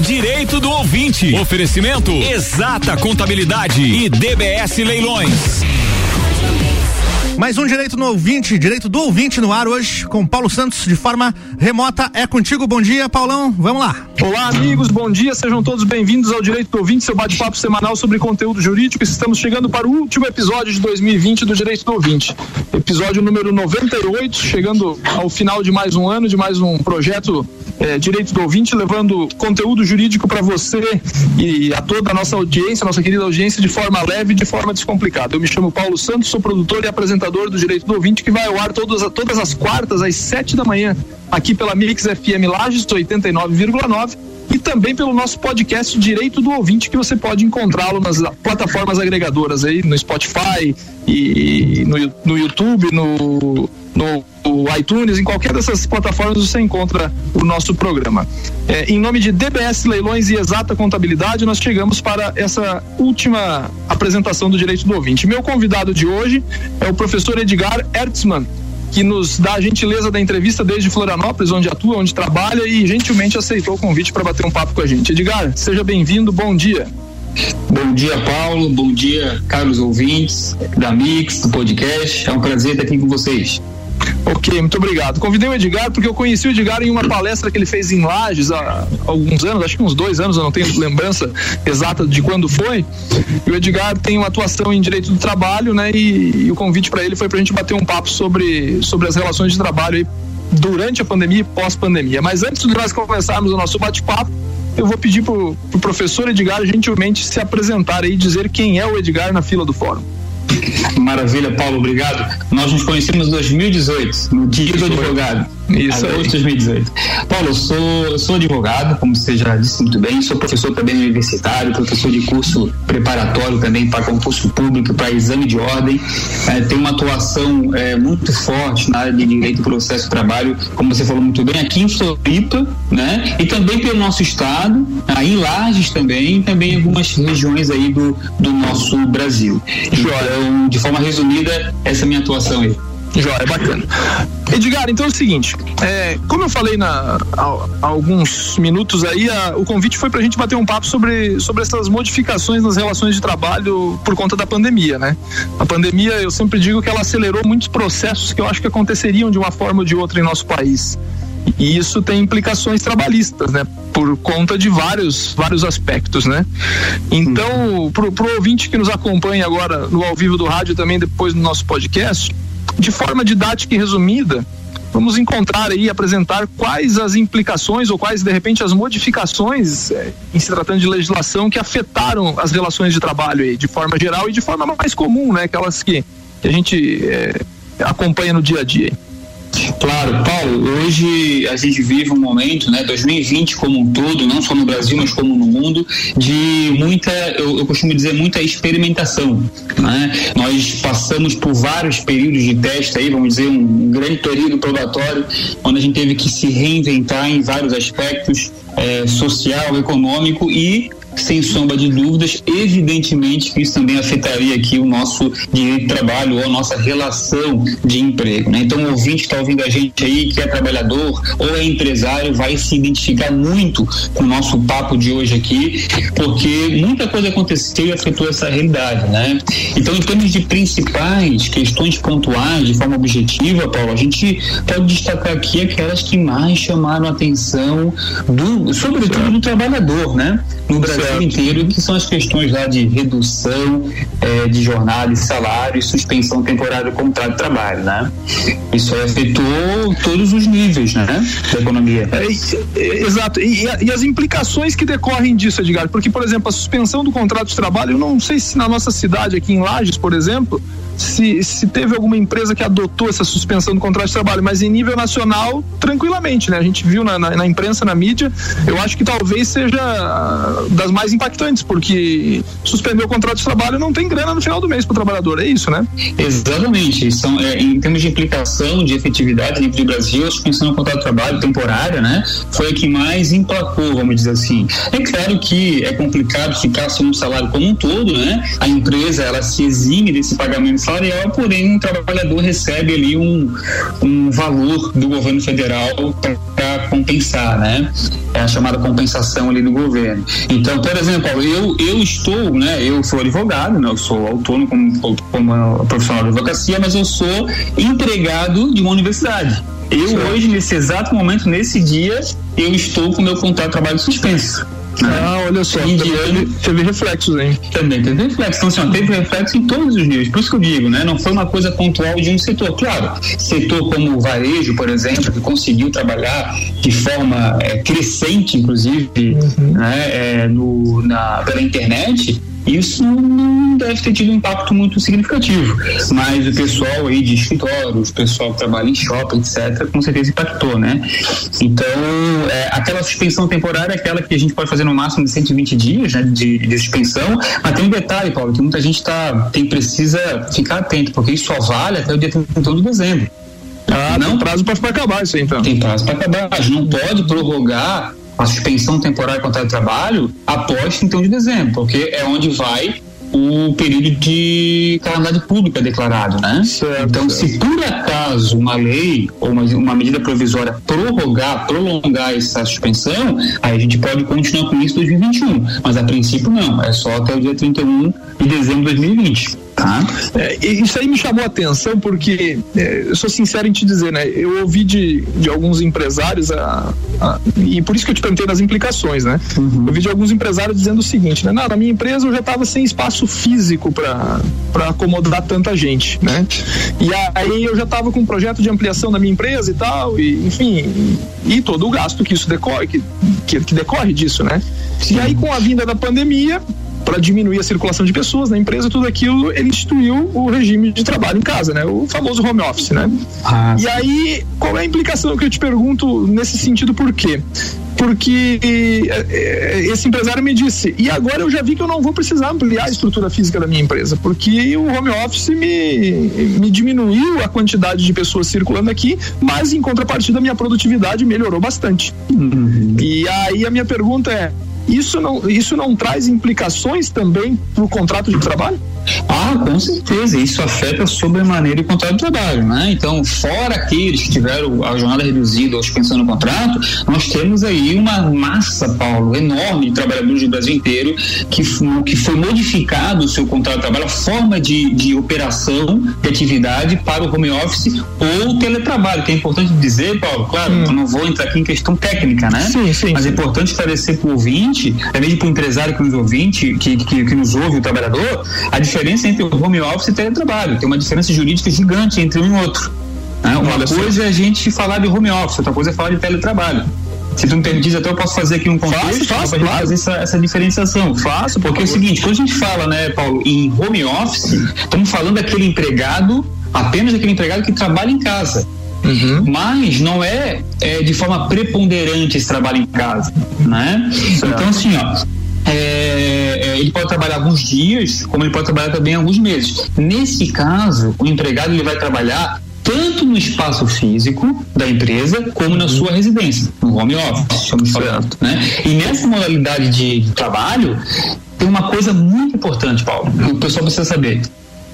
Direito do ouvinte. Oferecimento Exata Contabilidade e DBS Leilões. Mais um direito no ouvinte, direito do ouvinte no ar hoje, com Paulo Santos de forma remota. É contigo, bom dia, Paulão. Vamos lá. Olá, amigos, bom dia. Sejam todos bem-vindos ao Direito do Ouvinte, seu bate-papo semanal sobre conteúdo jurídico. Estamos chegando para o último episódio de 2020 do Direito do Ouvinte. Episódio número 98, chegando ao final de mais um ano, de mais um projeto é, Direito do Ouvinte, levando conteúdo jurídico para você e a toda a nossa audiência, nossa querida audiência, de forma leve de forma descomplicada. Eu me chamo Paulo Santos, sou produtor e apresentador do Direito do Ouvinte, que vai ao ar todas, todas as quartas, às sete da manhã, aqui pela Mix FM Lages 89,9 e também pelo nosso podcast Direito do Ouvinte, que você pode encontrá-lo nas plataformas agregadoras aí, no Spotify e no, no YouTube, no, no iTunes, em qualquer dessas plataformas você encontra o nosso programa. É, em nome de DBS Leilões e Exata Contabilidade, nós chegamos para essa última apresentação do Direito do Ouvinte. Meu convidado de hoje é o professor Edgar Ertzmann, que nos dá a gentileza da entrevista desde Florianópolis, onde atua, onde trabalha e gentilmente aceitou o convite para bater um papo com a gente. Edgar, seja bem-vindo, bom dia. Bom dia, Paulo. Bom dia, caros ouvintes da Mix, do podcast. É um prazer estar aqui com vocês. Ok, muito obrigado. Convidei o Edgar porque eu conheci o Edgar em uma palestra que ele fez em Lages há alguns anos, acho que uns dois anos, eu não tenho lembrança exata de quando foi. E o Edgar tem uma atuação em direito do trabalho, né? E, e o convite para ele foi para a gente bater um papo sobre, sobre as relações de trabalho aí durante a pandemia e pós-pandemia. Mas antes de nós começarmos o nosso bate-papo, eu vou pedir para o pro professor Edgar gentilmente se apresentar e dizer quem é o Edgar na fila do fórum. Maravilha, Paulo, obrigado. Nós nos conhecemos em 2018, no dia do advogado. Isso agosto de 2018. Paulo, eu sou, eu sou advogado, como você já disse muito bem, sou professor também universitário, professor de curso preparatório também para concurso público, para exame de ordem. É, tenho uma atuação é, muito forte na área de direito e processo de trabalho, como você falou muito bem, aqui em Floripa, né? E também pelo nosso estado, aí em Lages também, e também em algumas regiões aí do, do nosso Brasil. Então, de forma resumida, essa é a minha atuação aí. Joia, bacana. Edgar, então é o seguinte, é, como eu falei na, há, alguns minutos aí, a, o convite foi para a gente bater um papo sobre, sobre essas modificações nas relações de trabalho por conta da pandemia, né? A pandemia, eu sempre digo que ela acelerou muitos processos que eu acho que aconteceriam de uma forma ou de outra em nosso país. E isso tem implicações trabalhistas, né? Por conta de vários, vários aspectos, né? Então, pro, pro ouvinte que nos acompanha agora no ao vivo do rádio também depois do nosso podcast, de forma didática e resumida, vamos encontrar aí, apresentar quais as implicações ou quais, de repente, as modificações eh, em se tratando de legislação que afetaram as relações de trabalho aí, de forma geral e de forma mais comum, né? Aquelas que, que a gente eh, acompanha no dia a dia. Claro, Paulo, hoje a gente vive um momento, né, 2020 como um todo, não só no Brasil, mas como no mundo, de muita, eu, eu costumo dizer, muita experimentação. Né? Nós passamos por vários períodos de teste aí, vamos dizer, um grande período probatório, onde a gente teve que se reinventar em vários aspectos, é, social, econômico e sem sombra de dúvidas, evidentemente que isso também afetaria aqui o nosso direito de trabalho ou a nossa relação de emprego. Né? Então, o ouvinte que está ouvindo a gente aí, que é trabalhador ou é empresário, vai se identificar muito com o nosso papo de hoje aqui, porque muita coisa aconteceu e afetou essa realidade. Né? Então, em termos de principais questões pontuais, de forma objetiva, Paulo, a gente pode destacar aqui aquelas que mais chamaram a atenção, do, sobretudo do trabalhador, né? No Brasil Brasil inteiro, que são as questões lá de redução é, de jornada e salário e suspensão temporária do contrato de trabalho, né? Isso afetou todos os níveis, né? Da economia. É, é, exato. E, e, as implicações que decorrem disso, Edgar, porque, por exemplo, a suspensão do contrato de trabalho, eu não sei se na nossa cidade, aqui em Lages, por exemplo, se, se teve alguma empresa que adotou essa suspensão do contrato de trabalho, mas em nível nacional, tranquilamente, né? A gente viu na, na, na imprensa, na mídia, eu acho que talvez seja ah, das mais impactantes, porque suspender o contrato de trabalho não tem grana no final do mês para o trabalhador, é isso, né? Exatamente. São, é, em termos de implicação de efetividade nível de Brasil, a suspensão do contrato de trabalho temporária, né? Foi a que mais emplacou, vamos dizer assim. É claro que é complicado ficar sem um salário como um todo, né? A empresa, ela se exime desse pagamento salarial, porém um trabalhador recebe ali um, um valor do governo federal para compensar, né? É a chamada compensação ali do governo. Então, por exemplo, eu, eu estou, né? Eu sou advogado, né? Eu sou autônomo como, como profissional de advocacia, mas eu sou empregado de uma universidade. Eu hoje, nesse exato momento, nesse dia, eu estou com meu contrato de trabalho suspenso. Ah, olha só, também teve, teve reflexos, hein? Também teve reflexos. Então, assim, teve reflexo em todos os níveis. Por isso que eu digo, né? Não foi uma coisa pontual de um setor. Claro, setor como o varejo, por exemplo, que conseguiu trabalhar de forma é, crescente, inclusive, uhum. né, é, no, na, pela internet, isso não deve ter tido um impacto muito significativo. Mas o pessoal aí de escritórios, o pessoal que trabalha em shopping, etc., com certeza impactou, né? Então, é, aquela suspensão temporária é aquela que a gente pode fazer no máximo de 120 dias né, de, de suspensão. Mas tem um detalhe, Paulo, que muita gente tá, tem, precisa ficar atento, porque isso só vale até o dia 31 de dezembro. Ah, não, tem prazo para acabar isso aí, então. Tem prazo para acabar. A gente não pode prorrogar a suspensão temporária contra o trabalho após 31 de dezembro, porque é onde vai o período de calamidade pública declarado, né? Certo, então, certo. se por acaso uma lei ou uma, uma, medida provisória prorrogar, prolongar essa suspensão, aí a gente pode continuar com isso em 2021. Mas a princípio não, é só até o dia 31 de dezembro de 2020. Tá. É, isso aí me chamou a atenção porque, é, eu sou sincero em te dizer, né? Eu ouvi de, de alguns empresários, a, a, e por isso que eu te perguntei das implicações, né? Uhum. Eu ouvi de alguns empresários dizendo o seguinte, né? Não, na minha empresa eu já estava sem espaço físico para acomodar tanta gente, né? E aí eu já estava com um projeto de ampliação da minha empresa e tal, e, enfim, e, todo o gasto que isso decorre, que, que, que decorre disso, né? E aí com a vinda da pandemia, para diminuir a circulação de pessoas na empresa, tudo aquilo, ele instituiu o regime de trabalho em casa, né? O famoso home office, né? Ah, e aí, qual é a implicação que eu te pergunto nesse sentido, por quê? Porque eh, eh, esse empresário me disse, e agora eu já vi que eu não vou precisar ampliar a estrutura física da minha empresa, porque o home office me, me diminuiu a quantidade de pessoas circulando aqui, mas em contrapartida a minha produtividade melhorou bastante. Uhum. E aí a minha pergunta é, isso não, isso não traz implicações também para o contrato de trabalho? Ah, com certeza. Isso afeta sobremaneira o contrato de trabalho, né? Então, fora aqueles que tiveram a jornada reduzida ou suspensão no contrato, nós temos aí uma massa, Paulo, enorme de trabalhadores do Brasil inteiro que, que foi modificado o seu contrato de trabalho, a forma de, de operação de atividade para o home office ou teletrabalho, que é importante dizer, Paulo, claro, hum. eu não vou entrar aqui em questão técnica, né? Sim, sim. Mas é importante esclarecer para o ouvinte, até mesmo para o empresário que nos ouvinte, que, que, que nos ouve, o trabalhador, a diferença diferença entre o home office e teletrabalho. Tem uma diferença jurídica gigante entre um e outro. Né? Uma Olha coisa é a gente falar de home office, outra coisa é falar de teletrabalho. Se tu me permites, até eu posso fazer aqui um contexto faço, claro. fazer essa, essa diferenciação. Faço, porque é o seguinte, quando a gente fala, né, Paulo, em home office, estamos falando daquele empregado, apenas daquele empregado que trabalha em casa. Uhum. Mas não é, é, de forma preponderante esse trabalho em casa, né? Certo. Então assim, ó, é, é, ele pode trabalhar alguns dias, como ele pode trabalhar também alguns meses. Nesse caso, o empregado ele vai trabalhar tanto no espaço físico da empresa como na sua residência, no home office, estamos falando, né? E nessa modalidade de trabalho tem uma coisa muito importante, Paulo, que o pessoal precisa saber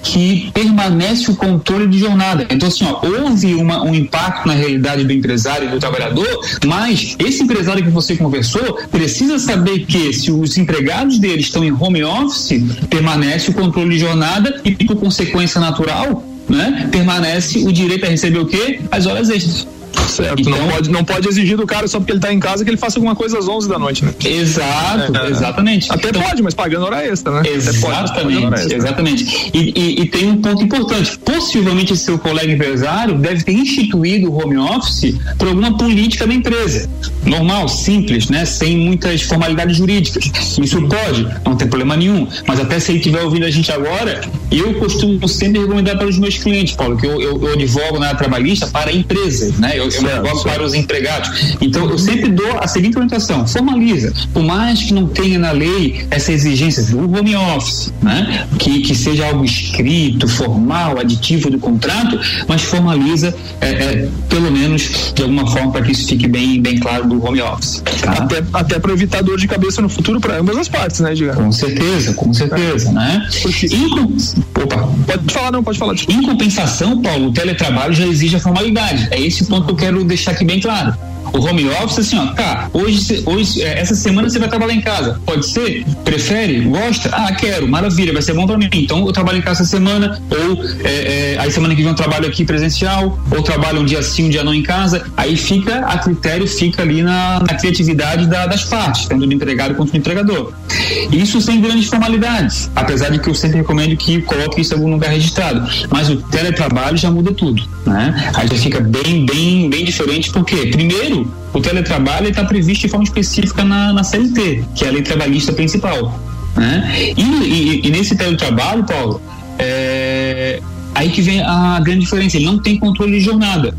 que permanece o controle de jornada. Então, assim, ó, houve uma, um impacto na realidade do empresário e do trabalhador, mas esse empresário que você conversou precisa saber que se os empregados dele estão em home office, permanece o controle de jornada e, por consequência natural, né, permanece o direito a receber o quê? As horas extras. Certo, então, não, pode, não pode exigir do cara só porque ele tá em casa que ele faça alguma coisa às 11 da noite, né? Exato, é, exatamente. Até então, pode, mas pagando hora extra, né? Exatamente, extra. exatamente. E, e, e, tem um ponto importante. Possivelmente esse seu colega empresário deve ter instituído o home office por alguma política da empresa. Normal, simples, né? Sem muitas formalidades jurídicas. Isso pode, não tem problema nenhum. Mas até se ele estiver ouvindo a gente agora, eu costumo sempre recomendar para os meus clientes, Paulo, que eu, eu, eu advogo na trabalhista para empresas, né? Eu, eu negócio para os empregados. Então, eu sempre dou a seguinte orientação: formaliza. Por mais que não tenha na lei essa exigência do home office, né? que, que seja algo escrito, formal, aditivo do contrato, mas formaliza, é, é, pelo menos de alguma forma, para que isso fique bem, bem claro do home office. Tá? Até, até para evitar dor de cabeça no futuro para ambas as partes, né, Diga? Com certeza, com certeza, né? Porque... Opa, pode falar, não, pode falar. Em compensação, Paulo, o teletrabalho já exige a formalidade. É esse ponto que eu quero deixar aqui bem claro. o home office assim, ó, tá, hoje, hoje é, essa semana você vai trabalhar em casa. Pode ser? Prefere? Gosta? Ah, quero, maravilha, vai ser bom para mim. Então eu trabalho em casa essa semana, ou é, é, aí semana que vem eu trabalho aqui presencial, ou trabalho um dia sim, um dia não em casa. Aí fica, a critério fica ali na, na criatividade da, das partes, tanto do empregado quanto do empregador. Isso sem grandes formalidades, apesar de que eu sempre recomendo que coloque isso em algum lugar registrado. Mas o teletrabalho já muda tudo, né? Aí já fica bem, bem, bem diferente, porque primeiro o teletrabalho está previsto de forma específica na, na CLT, que é a lei trabalhista principal. Né? E, e, e nesse teletrabalho, Paulo, é, aí que vem a grande diferença, ele não tem controle de jornada.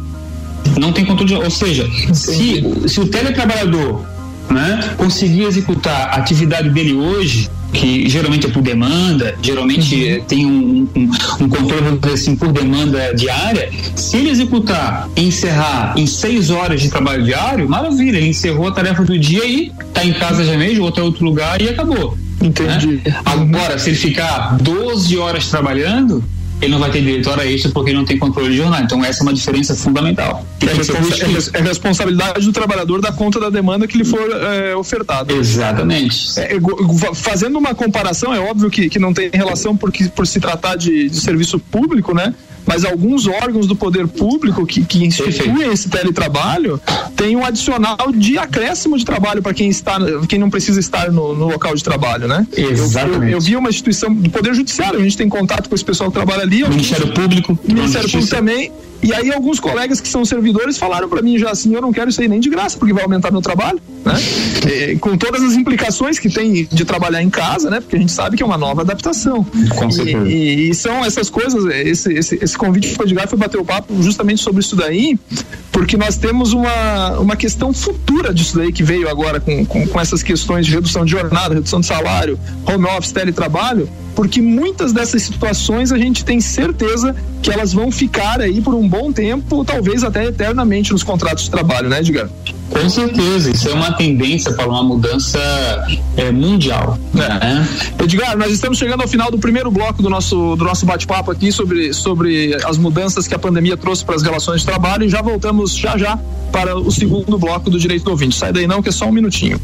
Não tem controle de, ou seja, se, se o teletrabalhador né, conseguir executar a atividade dele hoje, que geralmente é por demanda, geralmente uhum. tem um, um, um controle assim, por demanda diária, se ele executar e encerrar em seis horas de trabalho diário, maravilha, ele encerrou a tarefa do dia e está em casa já mesmo, outro é outro lugar e acabou. Entendi. Né? Agora, se ele ficar 12 horas trabalhando, ele não vai ter direito a hora extra porque ele não tem controle de jornal. Então essa é uma diferença fundamental. É, responsa é, responsabilidade do trabalhador dar conta da demanda que lhe for é, ofertada. Exatamente. É, fazendo uma comparação, é óbvio que, que não tem relação porque, por se tratar de, de serviço público, né? Mas alguns órgãos do poder público que, que instituem esse teletrabalho têm um adicional de acréscimo de trabalho para quem está, quem não precisa estar no, no local de trabalho, né? Exatamente. Eu, eu, eu, vi uma instituição do poder judiciário, a gente tem contato com esse pessoal que trabalha ali. Ministério Público. Ministério Público também e aí alguns colegas que são servidores falaram para mim já assim, eu não quero isso aí nem de graça, porque vai aumentar meu trabalho, né? E, com todas as implicações que tem de trabalhar em casa, né? Porque a gente sabe que é uma nova adaptação. Com certeza. E, e, são essas coisas, esse, esse, esse convite o Edgar foi bater o papo justamente sobre isso daí, porque nós temos uma, uma questão futura disso daí que veio agora com, com, com essas questões de redução de jornada, redução de salário, home office, teletrabalho, porque muitas dessas situações a gente tem certeza que elas vão ficar aí por um bom tempo, talvez até eternamente nos contratos de trabalho, né, Edgar? Com certeza, isso é uma tendência para uma mudança é, mundial. Né? Edgar, nós estamos chegando ao final do primeiro bloco do nosso, do nosso bate-papo aqui sobre, sobre as mudanças que a pandemia trouxe para as relações de trabalho e já voltamos já já para o segundo bloco do Direito do Ouvinte. Sai daí não, que é só um minutinho.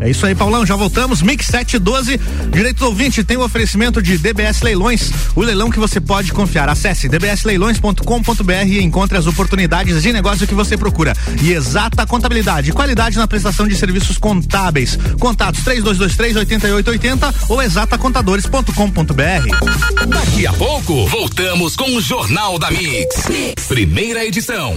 É isso aí, Paulão. Já voltamos. Mix 712. Direito do ouvinte tem o um oferecimento de DBS Leilões, o leilão que você pode confiar. Acesse dbsleilões.com.br e encontre as oportunidades de negócio que você procura. E exata contabilidade, qualidade na prestação de serviços contábeis. Contatos 3223 8880 ou exatacontadores.com.br. Daqui a pouco, voltamos com o Jornal da mix. Primeira edição.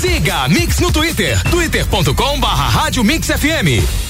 Siga a Mix no Twitter, twitter.com barra Rádio Mix FM.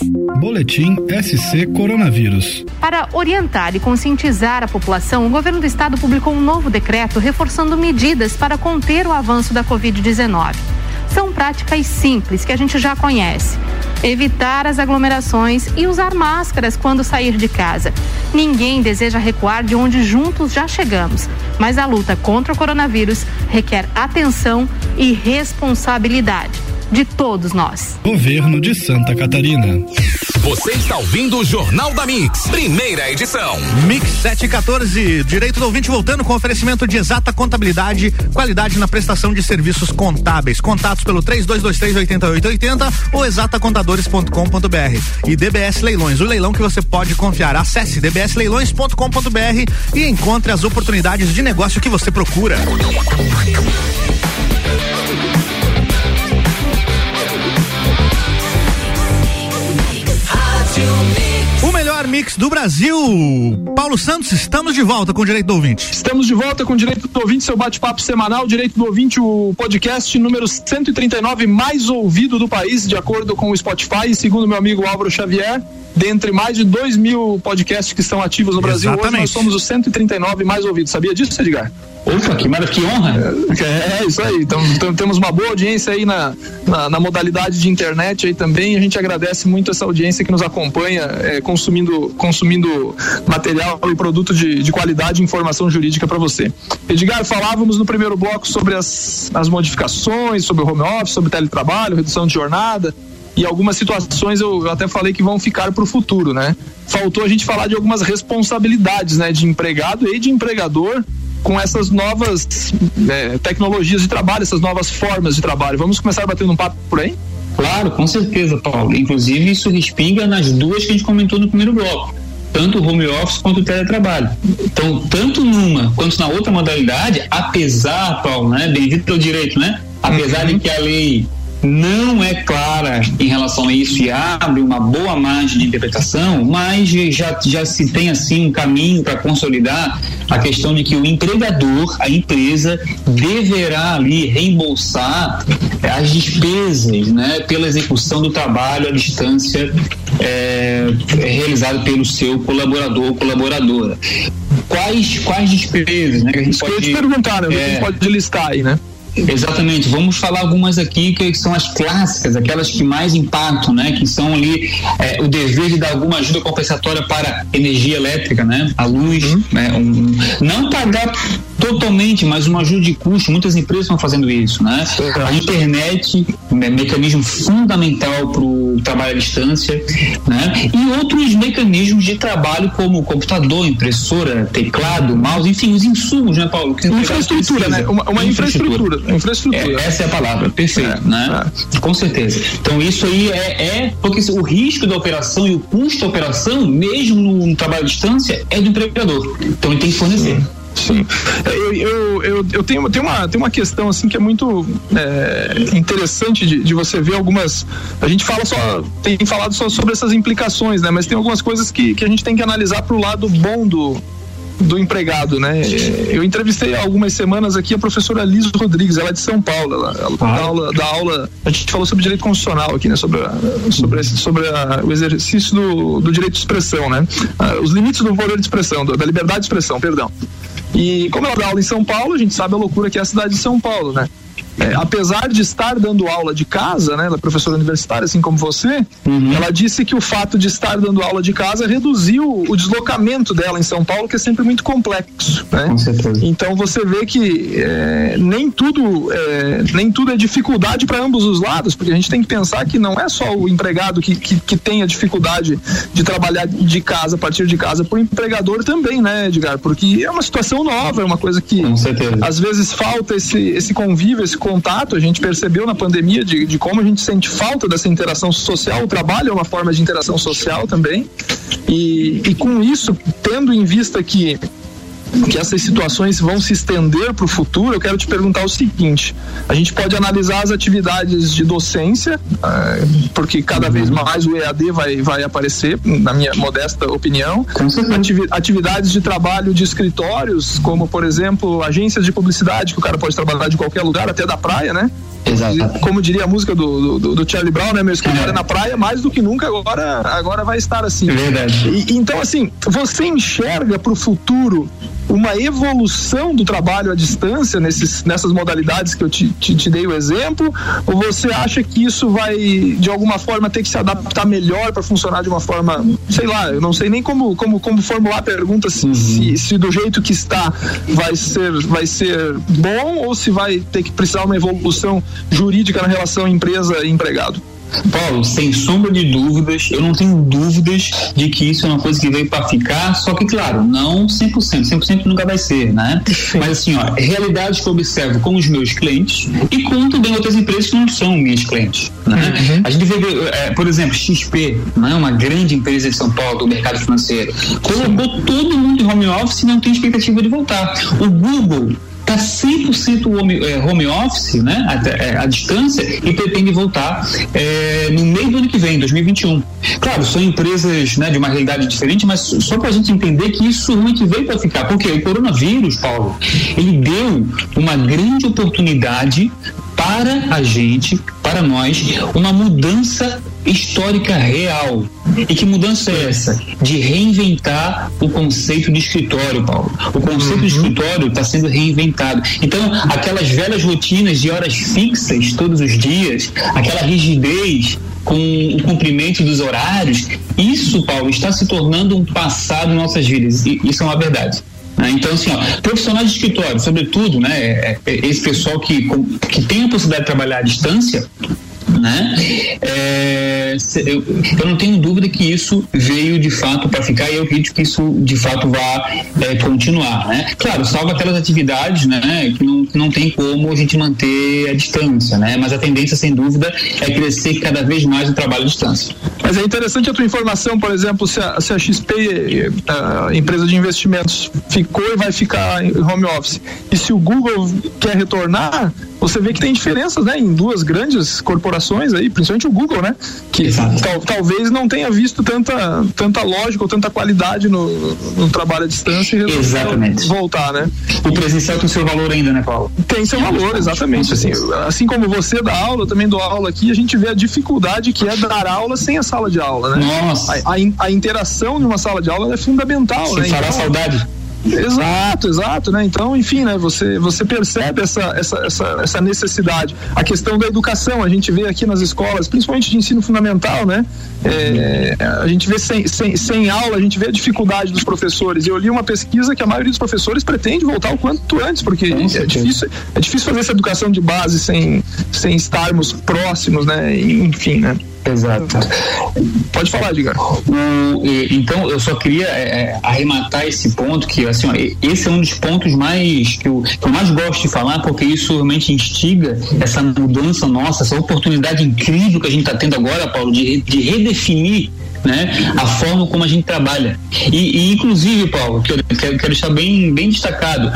Boletim SC Coronavírus. Para orientar e conscientizar a população, o governo do estado publicou um novo decreto reforçando medidas para conter o avanço da Covid-19. São práticas simples que a gente já conhece. Evitar as aglomerações e usar máscaras quando sair de casa. Ninguém deseja recuar de onde juntos já chegamos, mas a luta contra o coronavírus requer atenção e responsabilidade de todos nós. Governo de Santa Catarina. Você está ouvindo o Jornal da Mix, primeira edição. Mix 714, direito do ouvinte voltando com oferecimento de exata contabilidade, qualidade na prestação de serviços contábeis. Contatos pelo 3223-8880 ou exatacontadores.com.br. E DBS Leilões, o leilão que você pode confiar. Acesse dbsleilões.com.br e encontre as oportunidades de negócio que você procura. O melhor mix do Brasil. Paulo Santos, estamos de volta com o Direito do Ouvinte. Estamos de volta com o Direito do Ouvinte, seu bate-papo semanal. Direito do Ouvinte, o podcast número 139 mais ouvido do país, de acordo com o Spotify, segundo meu amigo Álvaro Xavier. Dentre mais de 2 mil podcasts que estão ativos no Brasil, Exatamente. hoje nós somos os 139 mais ouvidos. Sabia disso, Edgar? Ufa, que maravilha, que honra. É, é isso aí. Então, então, temos uma boa audiência aí na, na, na modalidade de internet aí também. A gente agradece muito essa audiência que nos acompanha, é, consumindo, consumindo material e produto de, de qualidade e informação jurídica para você. Edgar, falávamos no primeiro bloco sobre as, as modificações, sobre o home office, sobre teletrabalho, redução de jornada. E algumas situações eu até falei que vão ficar para o futuro, né? Faltou a gente falar de algumas responsabilidades, né, de empregado e de empregador com essas novas né, tecnologias de trabalho, essas novas formas de trabalho. Vamos começar batendo um papo por aí? Claro, com certeza, Paulo. Inclusive, isso respinga nas duas que a gente comentou no primeiro bloco. Tanto o home office quanto o teletrabalho. Então, tanto numa quanto na outra modalidade, apesar, Paulo, né? Bendito pelo direito, né? Apesar de que a lei não é clara em relação a isso e abre uma boa margem de interpretação, mas já, já se tem assim um caminho para consolidar a questão de que o empregador, a empresa, deverá ali reembolsar as despesas né, pela execução do trabalho à distância é, realizado pelo seu colaborador ou colaboradora. Quais, quais despesas? Né, que a gente Isso que eu ia pode, te perguntar, né? Que a gente é, pode listar aí, né? Exatamente, vamos falar algumas aqui que são as clássicas, aquelas que mais impactam, né? Que são ali é, o dever de dar alguma ajuda compensatória para energia elétrica, né? A luz, né? Um, não pagar totalmente, mas uma ajuda de custo. Muitas empresas estão fazendo isso, né? A internet, é mecanismo fundamental para o trabalho à distância, né? E outros mecanismos de trabalho como computador, impressora, teclado, mouse, enfim, os insumos, né, Paulo? Infraestrutura, né? Uma, uma infraestrutura. Infraestrutura. É, essa é a palavra, perfeito, É, né? Com certeza. Então isso aí é, é porque o risco da operação e o custo da operação, mesmo no, no trabalho à distância, é do empregador. Então ele tem que fornecer. Sim. Eu, eu, eu, eu tenho, tenho, uma, tenho uma questão assim que é muito é, interessante de, de você ver algumas. A gente fala só, tem falado só sobre essas implicações, né? Mas tem algumas coisas que, que a gente tem que analisar pro lado bom do, do empregado, né? Eu entrevistei há algumas semanas aqui a professora Liz Rodrigues, ela é de São Paulo, ela, ela dá, aula, dá aula, a gente falou sobre direito constitucional aqui, né? Sobre, a, sobre, esse- sobre a- o exercício do, do direito de expressão, né? Ah, Os limites do poder de expressão, da liberdade de expressão, perdão. E como ela dá aula em São Paulo, a gente sabe a loucura que é a cidade de São Paulo, né? É, apesar de estar dando aula de casa, né, ela é professora universitária, assim como você, ela disse que o fato de estar dando aula de casa reduziu o deslocamento dela em São Paulo, que é sempre muito complexo, né? Com certeza. Então você vê que é, nem tudo é, nem tudo é dificuldade para ambos os lados, porque a gente tem que pensar que não é só o empregado que, que, que tem a dificuldade de trabalhar de casa, a partir de casa, para o empregador também, né, Edgar? Porque é uma situação nova, é uma coisa que às vezes falta esse, esse convívio, esse contato. A gente percebeu na pandemia de, de como a gente sente falta dessa interação social. O trabalho é uma forma de interação social também. E, e com isso, tendo em vista que que essas situações vão se estender para o futuro, eu quero te perguntar o seguinte: a gente pode analisar as atividades de docência, ah, porque cada vez mais o EAD vai, vai aparecer, na minha modesta opinião. Atividades de trabalho de escritórios, como por exemplo agências de publicidade, que o cara pode trabalhar de qualquer lugar, até da praia, né? Exato. Como diria a música do, do, do Charlie Brown, né? Meu escritório é na praia, mais do que nunca agora, agora vai estar assim. É verdade. E- então, assim, você enxerga para o futuro uma evolução do trabalho à distância nesses, nessas modalidades que eu te, te, te dei o exemplo? Ou você acha que isso vai, de alguma forma, ter que se adaptar melhor para funcionar de uma forma, sei lá, eu não sei nem como, como, como formular a pergunta se, se, se do jeito que está vai ser, vai ser bom ou se vai ter que precisar uma evolução jurídica na relação empresa e empregado? Paulo, sem sombra de dúvidas, eu não tenho dúvidas de que isso é uma coisa que veio para ficar, só que, claro, não 100%, 100% nunca vai ser, né? Mas assim, ó, realidades que eu observo com os meus clientes e com também outras empresas que não são minhas clientes, né? Uhum. A gente vê, é, por exemplo, XP, né, uma grande empresa de São Paulo do mercado financeiro, colocou todo mundo em home office e não tem expectativa de voltar. O Google está 100% home, é, home office, né, a, a, distância, e pretende voltar é, no meio do ano que vem, 2021. Claro, são empresas né, de uma realidade diferente, mas só para a gente entender que isso realmente veio para ficar, porque o coronavírus, Paulo, ele deu uma grande oportunidade para a gente, para nós, uma mudança histórica real. E que mudança é essa? De reinventar o conceito de escritório, Paulo. O conceito uhum. de escritório está sendo reinventado. Então, aquelas velhas rotinas de horas fixas todos os dias, aquela rigidez com o cumprimento dos horários, isso, Paulo, está se tornando um passado em nossas vidas. E isso é uma verdade. Né? Então, assim, ó, profissionais de escritório, sobretudo, né, é, é, esse pessoal que, que tem a possibilidade de trabalhar à distância, né? É, eu, eu, não tenho dúvida que isso veio de fato para ficar e eu acredito que isso de fato vá é, continuar, né? Claro, salvo aquelas atividades, né, que não, não tem como a gente manter a distância, né? Mas a tendência, sem dúvida, é crescer cada vez mais o trabalho à distância. Mas é interessante a tua informação, por exemplo, se a, se a XP, a empresa de investimentos, ficou e vai ficar em home office, e se o Google quer retornar, você vê que tem diferenças, né, em duas grandes corporações aí, principalmente o Google, né, que tal, talvez não tenha visto tanta, tanta lógica ou tanta qualidade no, no trabalho à distância e exatamente. voltar, né? O presencial tem seu valor ainda, né, Paulo? Tem seu valor, exatamente. Assim, assim como você dá aula, eu também dou aula aqui, a gente vê a dificuldade que é dar aula sem a sala de aula, né? Nossa. A, a, a interação de uma sala de aula é fundamental, Você né? Fará então, saudade. Exato, exato, né? Então, enfim, né? Você, você percebe essa, essa, essa, essa necessidade. A questão da educação, a gente vê aqui nas escolas, principalmente de ensino fundamental, né? É, a gente vê sem, sem, sem aula, a gente vê a dificuldade dos professores. Eu li uma pesquisa que a maioria dos professores pretende voltar o quanto antes, porque é difícil, é difícil fazer essa educação de base sem, sem estarmos próximos, né? Enfim, né? Exato. Pode falar, diga. então, eu só queria é, é, arrematar esse ponto, que assim, ó, esse é um dos pontos mais que eu, que eu mais gosto de falar, porque isso realmente instiga essa mudança nossa, essa oportunidade incrível que a gente está tendo agora, Paulo, de, de redefinir né, a forma como a gente trabalha. E, e inclusive, Paulo, quero, quero, quero deixar bem, bem destacado,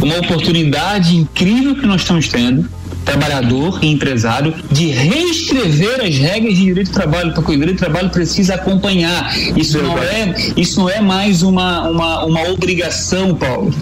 uma oportunidade incrível que nós estamos tendo trabalhador e empresário de reescrever as regras de direito do trabalho, porque o direito do trabalho precisa acompanhar. Isso não é, isso não é mais uma, uma, uma obrigação, Paulo.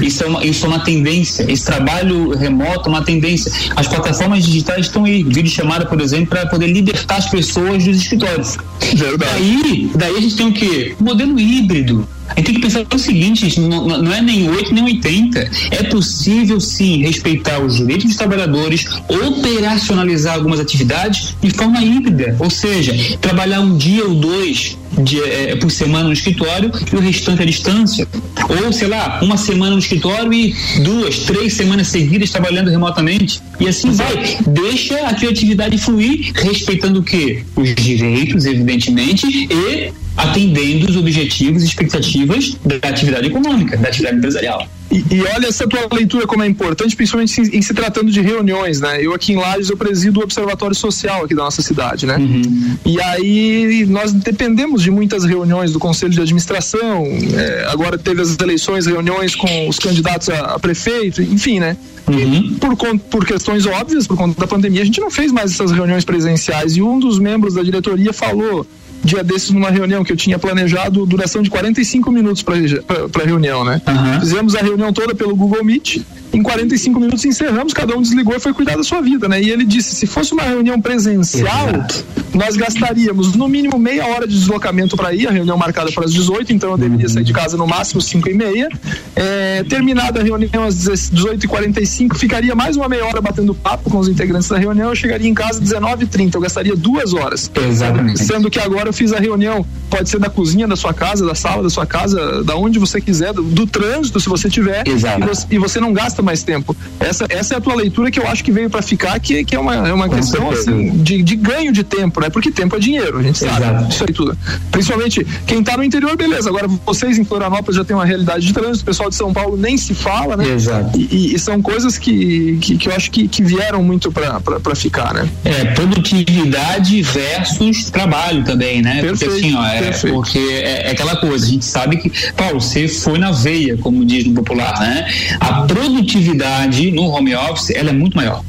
Isso é, uma, isso é uma tendência. Esse trabalho remoto é uma tendência. As plataformas digitais estão aí, vídeo chamada, por exemplo, para poder libertar as pessoas dos escritórios. Verdade. Daí, daí a gente tem o quê? Modelo híbrido. A gente tem que pensar o seguinte, não, não é nem 8 nem 80. É possível sim respeitar os direitos dos trabalhadores, operacionalizar algumas atividades de forma híbrida, ou seja, trabalhar um dia ou dois de, é, por semana no escritório e o restante à distância. Ou, sei lá, uma semana no escritório e duas, três semanas seguidas trabalhando remotamente. E assim vai. Deixa a criatividade fluir, respeitando o quê? Os direitos, evidentemente, e atendendo os objetivos e expectativas da atividade econômica, da atividade empresarial. E, e, olha essa tua leitura como é importante, principalmente em, em, se tratando de reuniões, né? Eu aqui em Lages eu presido o Observatório Social aqui da nossa cidade, né? Uhum. E aí nós dependemos de muitas reuniões do Conselho de Administração, é, agora teve as eleições, reuniões com os candidatos a, a prefeito, enfim, né? Uhum. Por, por questões óbvias, por conta da pandemia, a gente não fez mais essas reuniões presenciais e um dos membros da diretoria falou dia desses numa reunião que eu tinha planejado duração de 45 minutos para a reunião, né? Uhum. Fizemos a reunião toda pelo Google Meet em 45 minutos encerramos, cada um desligou e foi cuidar da sua vida, né? E ele disse: se fosse uma reunião presencial, Exato. nós gastaríamos no mínimo meia hora de deslocamento para ir, a reunião marcada para as 18, então eu deveria sair de casa no máximo 5 e meia. É, terminada a reunião às 18h45, ficaria mais uma meia hora batendo papo com os integrantes da reunião, eu chegaria em casa às 19h30, eu gastaria duas horas. Exatamente. Sendo que agora eu fiz a reunião, pode ser da cozinha da sua casa, da sala da sua casa, da onde você quiser, do, do trânsito, se você tiver. Exato. E você, e você não gasta mais tempo. Essa, essa é a tua leitura que eu acho que veio para ficar, que, que é uma, é uma questão assim, de, de ganho de tempo, né? Porque tempo é dinheiro, a gente sabe. Exato. Isso aí tudo. Principalmente quem tá no interior, beleza. Agora vocês em Florianópolis já tem uma realidade de trânsito, o pessoal de São Paulo nem se fala, né? Exato. E, e são coisas que, que, que eu acho que, que vieram muito para ficar, né? É, produtividade versus trabalho também, né? Perfeito, porque assim, ó, é, perfeito. porque é, é aquela coisa, a gente sabe que, Paulo, você foi na veia, como diz no popular, né? A produtividade no home office, ela é muito maior.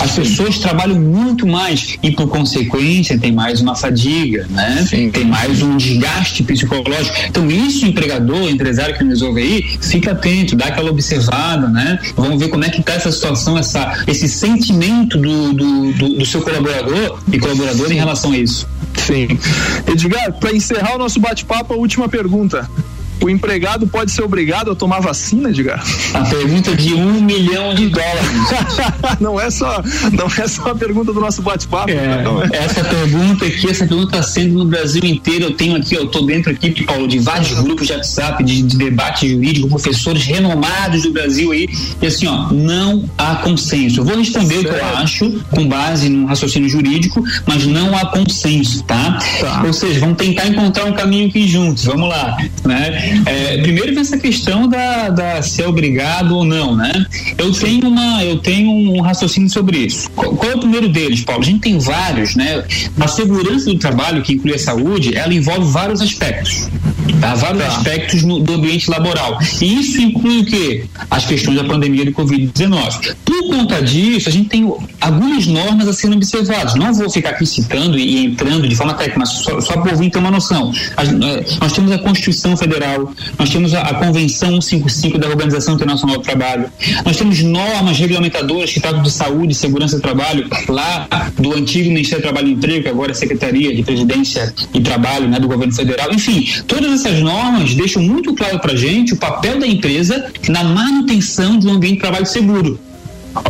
As pessoas trabalham muito mais e, por consequência, tem mais uma fadiga, né? Tem mais um desgaste psicológico. Então, isso, empregador, empresário que nos ouve aí, fica atento, dá aquela observada, né? Vamos ver como é que está essa situação, essa, esse sentimento do, do, do, do seu colaborador e colaboradora em relação a isso. Sim. Edgar, para encerrar o nosso bate-papo, a última pergunta. O empregado pode ser obrigado a tomar vacina, Edgar? A pergunta de um milhão de dólares. não é só, não é só a pergunta do nosso bate-papo. É, não é. essa pergunta aqui, essa pergunta está sendo no Brasil inteiro. Eu tenho aqui, eu estou dentro aqui, Paulo, de vários grupos de WhatsApp, de, de debate jurídico, professores renomados do Brasil aí. E assim, ó, não há consenso. Eu vou responder o que eu acho, com base num raciocínio jurídico, mas não há consenso, tá? Tá. Ou seja, vamos tentar encontrar um caminho aqui juntos. Vamos lá, né? É, primeiro vem essa questão da, da se é obrigado ou não, né? Eu tenho uma, eu tenho um raciocínio sobre isso. Qual, qual é o primeiro deles, Paulo? A gente tem vários, né? A segurança do trabalho, que inclui a saúde, ela envolve vários aspectos. Tá? Vários aspectos no- do ambiente laboral. E isso inclui o quê? As questões da pandemia do Covid-19. Conta disso, a gente tem algumas normas a serem observadas. Não vou ficar aqui citando e, entrando de forma técnica, mas só, só por vir ter uma noção. As- eh, nós temos a Constituição Federal, nós temos a, a Convenção 155 da Organização Internacional do Trabalho, nós temos normas regulamentadoras que tratam de saúde segurança do trabalho, lá do antigo Ministério do Trabalho e Emprego, que agora é Secretaria de Presidência e Trabalho né, do governo federal. Enfim, todas essas normas deixam muito claro para gente o papel da empresa na manutenção de um ambiente de trabalho seguro.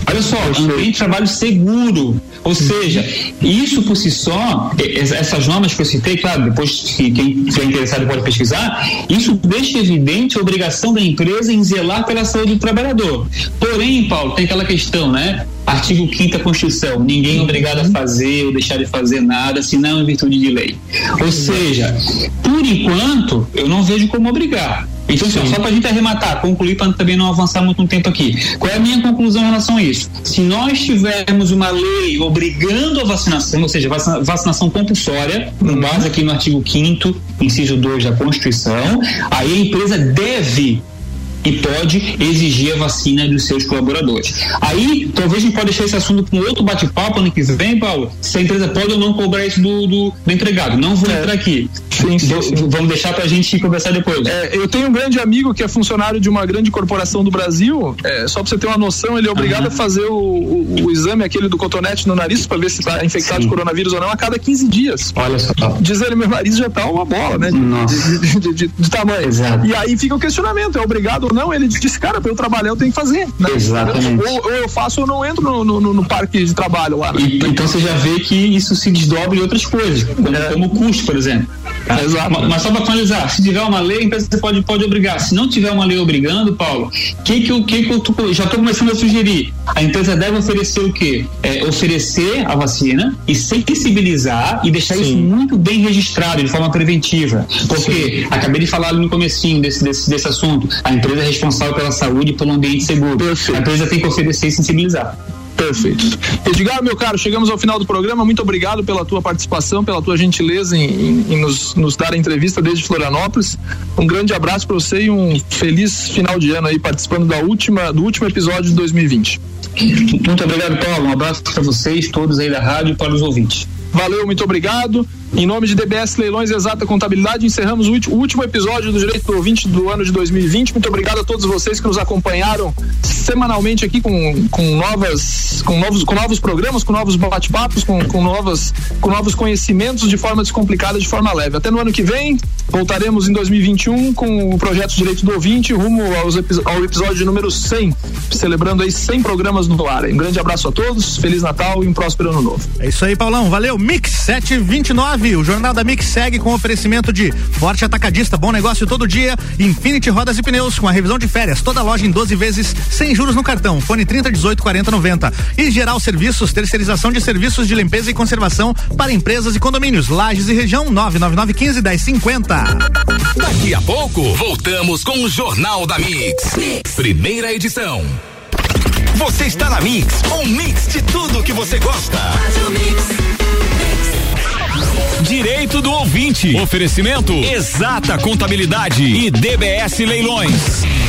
Olha só, ambiente de trabalho seguro. Ou seja, isso por si só, es- essas normas que eu citei, claro, depois que quem estiver interessado pode pesquisar, isso deixa evidente a obrigação da empresa em zelar pela saúde do trabalhador. Porém, Paulo, tem aquela questão, né? Artigo 5 da Constituição, ninguém é obrigado a fazer ou deixar de fazer nada, senão em virtude de lei. Ou seja, por enquanto, eu não vejo como obrigar. Então, assim, ó, só para a gente arrematar, concluir para também não avançar muito um tempo aqui. Qual é a minha conclusão em relação a isso? Se nós tivermos uma lei obrigando a vacinação, ou seja, vacina- vacinação compulsória, com base aqui no artigo 5 inciso 2 da Constituição, aí a empresa deve e pode exigir a vacina dos seus colaboradores. Aí, talvez a gente pode deixar esse assunto com outro bate-papo ano que vem, Paulo, se a empresa pode ou não cobrar isso do, do, do empregado. Não vou entrar aqui. Sim, sim, sim. Vamos deixar pra gente conversar depois. É, eu tenho um grande amigo que é funcionário de uma grande corporação do Brasil. É, só pra você ter uma noção, ele é obrigado a fazer o, o- o exame aquele do cotonete no nariz pra ver se tá infectado de coronavírus ou não a cada 15 dias. Olha só. Diz ele, meu nariz já tá uma bola, né? De, de- de- de tamanho. Exato. E aí fica o questionamento, é obrigado ou não? Ele disse, cara, pra eu trabalhar eu tenho que fazer. né? Exatamente. Ou, ou eu faço ou não entro no, no- no- parque de trabalho lá. né? E- então você já vê que isso se desdobra em outras coisas, como, como o custo, por exemplo. Tá? É. Exato. Ma- Mas só para finalizar, se tiver uma lei, a empresa pode, pode obrigar. Se não tiver uma lei obrigando, Paulo, o que, que, que, que eu tô- já estou começando a sugerir? A empresa deve oferecer o quê? É, oferecer a vacina e sensibilizar e deixar isso muito bem registrado de forma preventiva. Porque acabei de falar ali no comecinho desse, desse, desse assunto. A empresa é responsável pela saúde e pelo ambiente seguro. Perfeito. A empresa tem que oferecer e sensibilizar. Perfeito. Edgar, meu caro, chegamos ao final do programa. Muito obrigado pela tua participação, pela tua gentileza em, em- em nos, nos dar a entrevista desde Florianópolis. Um grande abraço para você e um feliz final de ano aí, participando da última, do último episódio de 2020. Muito obrigado, Paulo. Um abraço para vocês, todos aí da rádio e para os ouvintes. Valeu, muito obrigado. Em nome de DBS Leilões Exata Contabilidade, encerramos o último episódio do Direito do Ouvinte do ano de 2020. Muito obrigado a todos vocês que nos acompanharam semanalmente aqui com, com, novas, com, novos, com novos programas, com novos bate-papos, com, com, novas, com novos conhecimentos de forma descomplicada, de forma leve. Até no ano que vem, voltaremos em 2021 com o projeto Direito do Ouvinte rumo aos ao episódio número 100, celebrando aí 100 programas no ar. Um grande abraço a todos, Feliz Natal e um próspero ano novo. É isso aí, Paulão. Valeu. Mix 729. Nove. O Jornal da Mix segue com oferecimento de Forte Atacadista, bom negócio todo dia. Infinity Rodas e Pneus com a revisão de férias. Toda loja em 12 vezes sem juros no cartão. Fone 30 18 40 90. E Geral Serviços, terceirização de serviços de limpeza e conservação para empresas e condomínios. Lages e região 999 15 10 50. Daqui a pouco, voltamos com o Jornal da mix. mix. Primeira edição. Você está na Mix, um mix de tudo que você gosta. Direito do ouvinte. Oferecimento Exata Contabilidade e DBS Leilões.